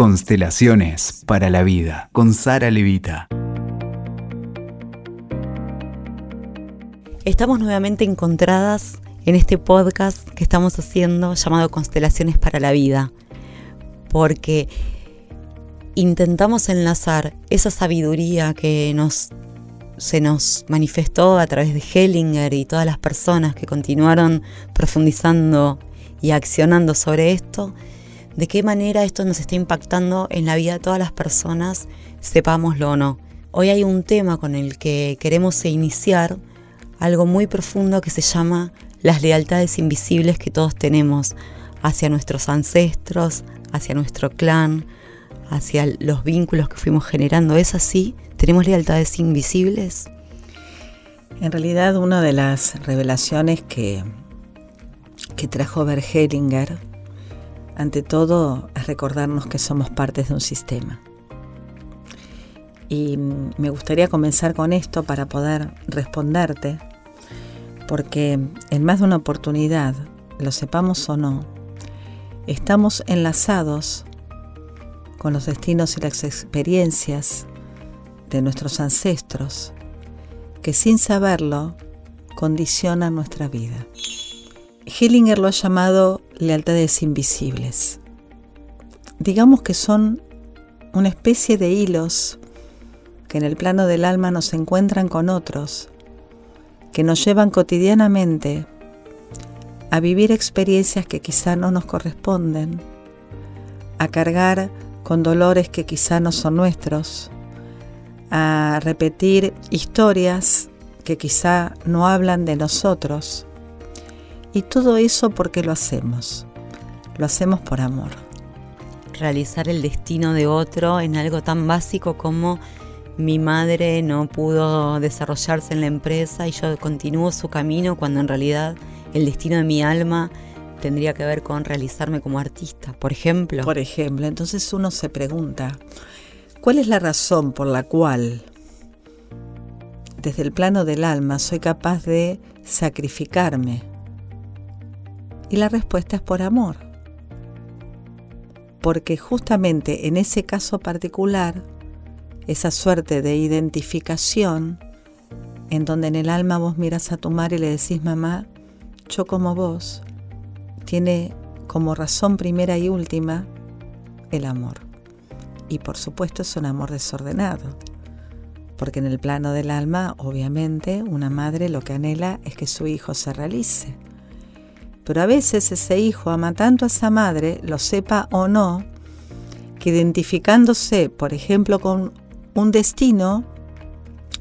Constelaciones para la vida con Sara Levita. Estamos nuevamente encontradas en este podcast que estamos haciendo llamado Constelaciones para la vida, porque intentamos enlazar esa sabiduría que nos se nos manifestó a través de Hellinger y todas las personas que continuaron profundizando y accionando sobre esto, de qué manera esto nos está impactando en la vida de todas las personas, sepámoslo o no. Hoy hay un tema con el que queremos iniciar algo muy profundo que se llama las lealtades invisibles que todos tenemos hacia nuestros ancestros, hacia nuestro clan, hacia los vínculos que fuimos generando. ¿Es así? ¿Tenemos lealtades invisibles? En realidad, una de las revelaciones que, que trajo Hellinger, ante todo, es recordarnos que somos partes de un sistema. Y me gustaría comenzar con esto para poder responderte, porque en más de una oportunidad, lo sepamos o no, estamos enlazados con los destinos y las experiencias de nuestros ancestros que sin saberlo condicionan nuestra vida. Hillinger lo ha llamado lealtades invisibles. Digamos que son una especie de hilos que en el plano del alma nos encuentran con otros, que nos llevan cotidianamente a vivir experiencias que quizá no nos corresponden, a cargar con dolores que quizá no son nuestros, a repetir historias que quizá no hablan de nosotros. Y todo eso porque lo hacemos. Lo hacemos por amor. Realizar el destino de otro en algo tan básico como mi madre no pudo desarrollarse en la empresa y yo continúo su camino cuando en realidad el destino de mi alma tendría que ver con realizarme como artista, por ejemplo. Por ejemplo, entonces uno se pregunta, ¿cuál es la razón por la cual desde el plano del alma soy capaz de sacrificarme? Y la respuesta es por amor. Porque justamente en ese caso particular, esa suerte de identificación, en donde en el alma vos miras a tu madre y le decís, mamá, yo como vos, tiene como razón primera y última el amor. Y por supuesto es un amor desordenado, porque en el plano del alma, obviamente, una madre lo que anhela es que su hijo se realice. Pero a veces ese hijo ama tanto a esa madre, lo sepa o no, que identificándose, por ejemplo, con un destino,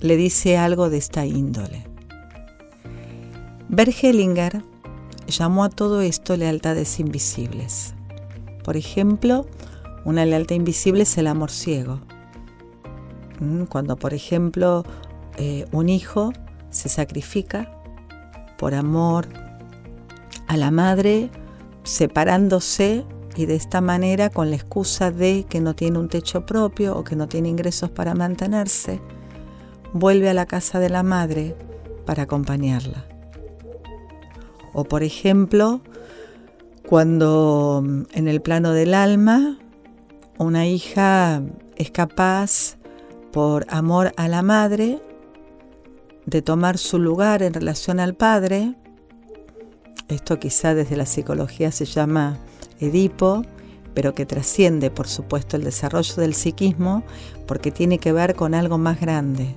le dice algo de esta índole. Bergelinger llamó a todo esto lealtades invisibles. Por ejemplo, una lealtad invisible es el amor ciego. Mm, cuando, por ejemplo, eh, un hijo se sacrifica por amor a la madre, separándose y de esta manera con la excusa de que no tiene un techo propio o que no tiene ingresos para mantenerse, vuelve a la casa de la madre para acompañarla. O por ejemplo, cuando mm, en el plano del alma una hija es capaz, por amor a la madre, de tomar su lugar en relación al padre, esto quizá desde la psicología se llama Edipo, pero que trasciende por supuesto el desarrollo del psiquismo porque tiene que ver con algo más grande.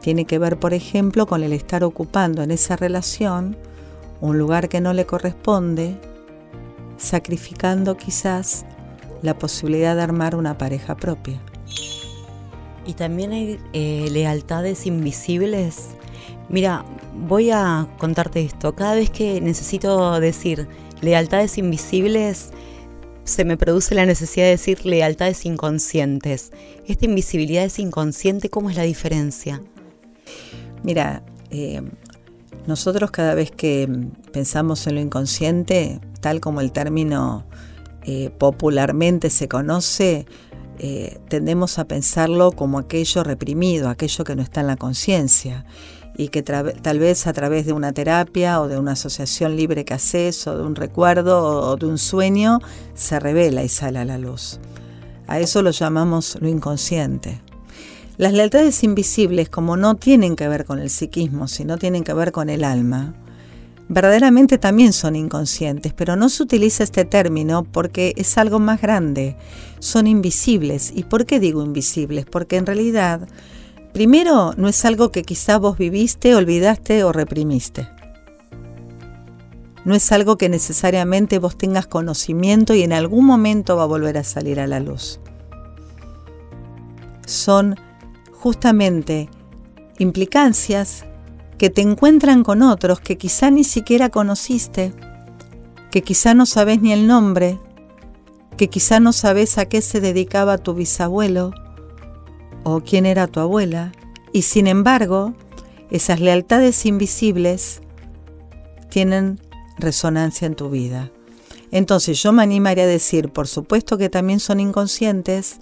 Tiene que ver, por ejemplo, con el estar ocupando en esa relación un lugar que no le corresponde, sacrificando quizás la posibilidad de armar una pareja propia. Y también hay eh, lealtades invisibles. Mira, voy a contarte esto. Cada vez que necesito decir lealtades invisibles, se me produce la necesidad de decir lealtades inconscientes. ¿Esta invisibilidad es inconsciente? ¿Cómo es la diferencia? Mira, eh, nosotros cada vez que pensamos en lo inconsciente, tal como el término eh, popularmente se conoce, eh, tendemos a pensarlo como aquello reprimido, aquello que no está en la conciencia y que tal vez a través de una terapia o de una asociación libre que haces o de un recuerdo o de un sueño se revela y sale a la luz. A eso lo llamamos lo inconsciente. Las lealtades invisibles, como no tienen que ver con el psiquismo, sino tienen que ver con el alma, verdaderamente también son inconscientes, pero no se utiliza este término porque es algo más grande. Son invisibles. ¿Y por qué digo invisibles? Porque en realidad, primero, no es algo que quizá vos viviste, olvidaste o reprimiste. No es algo que necesariamente vos tengas conocimiento y en algún momento va a volver a salir a la luz. Son justamente implicancias que te encuentran con otros que quizá ni siquiera conociste, que quizá no sabes ni el nombre, que quizá no sabes a qué se dedicaba tu bisabuelo o quién era tu abuela, y sin embargo, esas lealtades invisibles tienen resonancia en tu vida. Entonces yo me animaría a decir, por supuesto que también son inconscientes,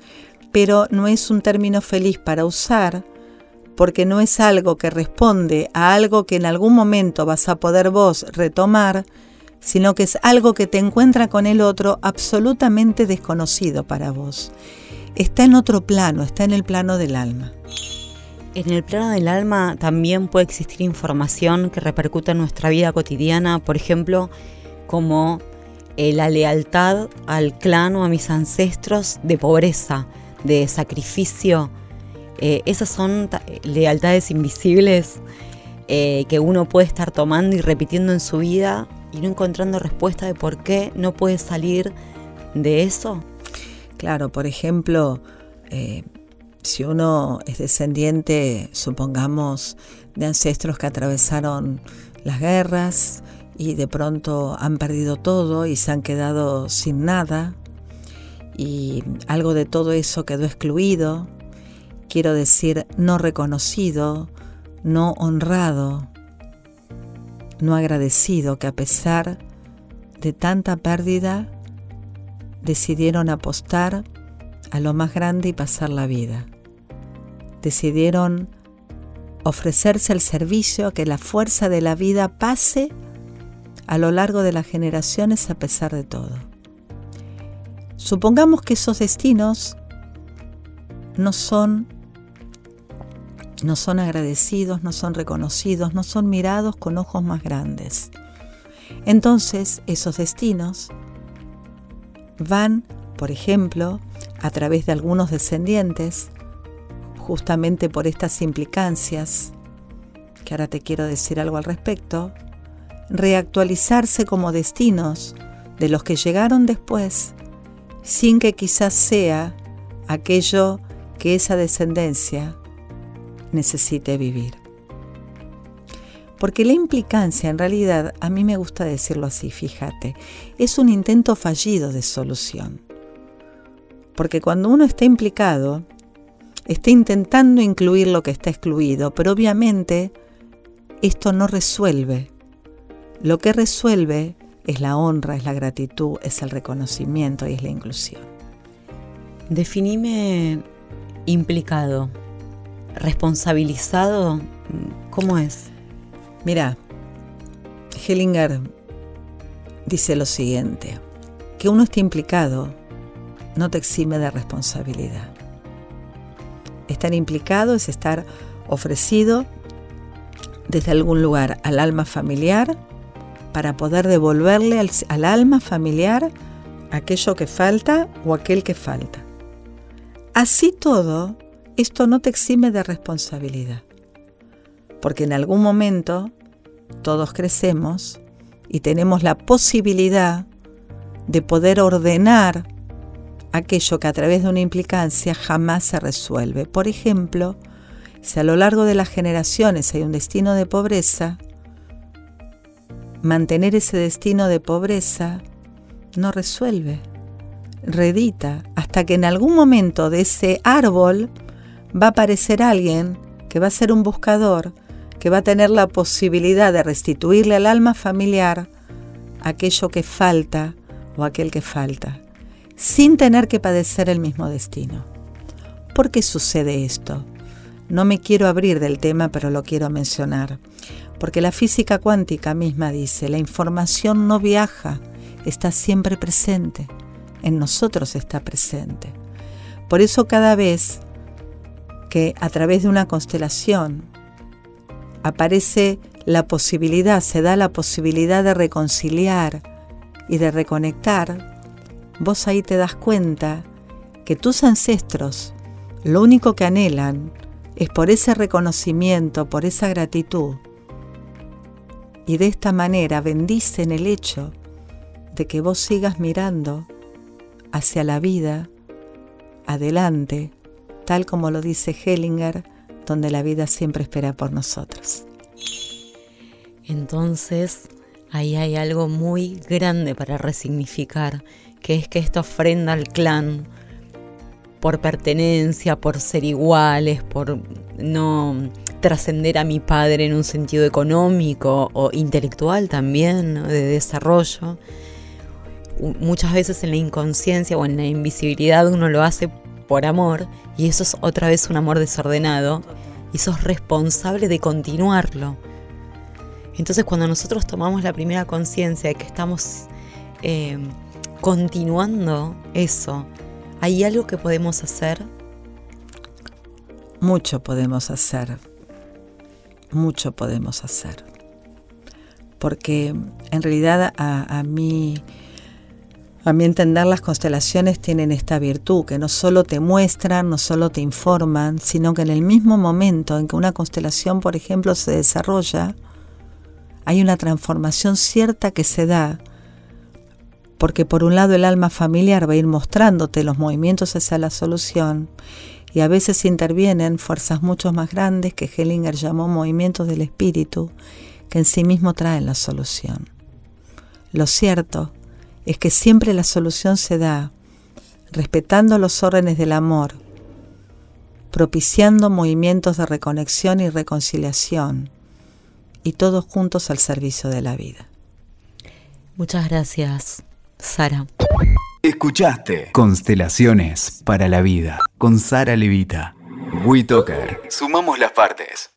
pero no es un término feliz para usar porque no es algo que responde a algo que en algún momento vas a poder vos retomar, sino que es algo que te encuentra con el otro absolutamente desconocido para vos. Está en otro plano, está en el plano del alma. En el plano del alma también puede existir información que repercute en nuestra vida cotidiana, por ejemplo, como eh, la lealtad al clan o a mis ancestros de pobreza, de sacrificio, eh, esas son lealtades invisibles eh, que uno puede estar tomando y repitiendo en su vida y no encontrando respuesta de por qué no puede salir de eso. Claro, por ejemplo, eh, si uno es descendiente, supongamos, de ancestros que atravesaron las guerras y de pronto han perdido todo y se han quedado sin nada, y algo de todo eso quedó excluido, quiero decir no reconocido, no honrado, no agradecido, que a pesar de tanta pérdida decidieron apostar a lo más grande y pasar la vida. Decidieron ofrecerse el servicio a que la fuerza de la vida pase a lo largo de las generaciones a pesar de todo. Supongamos que esos destinos no son no son agradecidos, no son reconocidos, no son mirados con ojos más grandes. Entonces esos destinos van, por ejemplo, a través de algunos descendientes, justamente por estas implicancias, que ahora te quiero decir algo al respecto, reactualizarse como destinos de los que llegaron después, sin que quizás sea aquello que esa descendencia necesite vivir. Porque la implicancia, en realidad, a mí me gusta decirlo así, fíjate, es un intento fallido de solución. Porque cuando uno está implicado, está intentando incluir lo que está excluido, pero obviamente esto no resuelve. Lo que resuelve es la honra, es la gratitud, es el reconocimiento y es la inclusión. Definime implicado responsabilizado, ¿cómo es? Mira, Hellinger dice lo siguiente, que uno esté implicado no te exime de responsabilidad. Estar implicado es estar ofrecido desde algún lugar al alma familiar para poder devolverle al, al, alma familiar aquello que falta o aquel que falta. Así todo, esto no te exime de responsabilidad, porque en algún momento todos crecemos y tenemos la posibilidad de poder ordenar aquello que a través de una implicancia jamás se resuelve. Por ejemplo, si a lo largo de las generaciones hay un destino de pobreza, mantener ese destino de pobreza no resuelve, redita, hasta que en algún momento de ese árbol va a aparecer alguien que va a ser un buscador, que va a tener la posibilidad de restituirle al alma familiar aquello que falta o aquel que falta, sin tener que padecer el mismo destino. ¿Por qué sucede esto? No me quiero abrir del tema, pero lo quiero mencionar, porque la física cuántica misma dice, la información no viaja, está siempre presente, en nosotros está presente. Por eso cada vez que a través de una constelación aparece la posibilidad, se da la posibilidad de reconciliar y de reconectar, vos ahí te das cuenta que tus ancestros lo único que anhelan es por ese reconocimiento, por esa gratitud. Y de esta manera bendicen el hecho de que vos sigas mirando hacia la vida, adelante, tal como lo dice Hellinger, donde la vida siempre espera por nosotros. Entonces, ahí hay algo muy grande para resignificar, que es que esta ofrenda al clan, por pertenencia, por ser iguales, por no trascender a mi padre en un sentido económico o intelectual también, de desarrollo. Muchas veces en la inconsciencia o en la invisibilidad uno lo hace por amor y eso es otra vez un amor desordenado y sos responsable de continuarlo. Entonces cuando nosotros tomamos la primera conciencia de que estamos eh, continuando eso, ¿hay algo que podemos hacer? Mucho podemos hacer, mucho podemos hacer. Porque en realidad a, a mí a mi entender, las constelaciones tienen esta virtud, que no solo te muestran, no solo te informan, sino que en el mismo momento en que una constelación, por ejemplo, se desarrolla, hay una transformación cierta que se da, porque por un lado el alma familiar va a ir mostrándote los movimientos hacia la solución, y a veces intervienen fuerzas mucho más grandes que Hellinger llamó movimientos del espíritu, que en sí mismo traen la solución. Lo cierto es que siempre la solución se da respetando los órdenes del amor, propiciando movimientos de reconexión y reconciliación, y todos juntos al servicio de la vida. Muchas gracias, Sara. Escuchaste Constelaciones para la Vida con Sara Levita. WeToker. Sumamos las partes.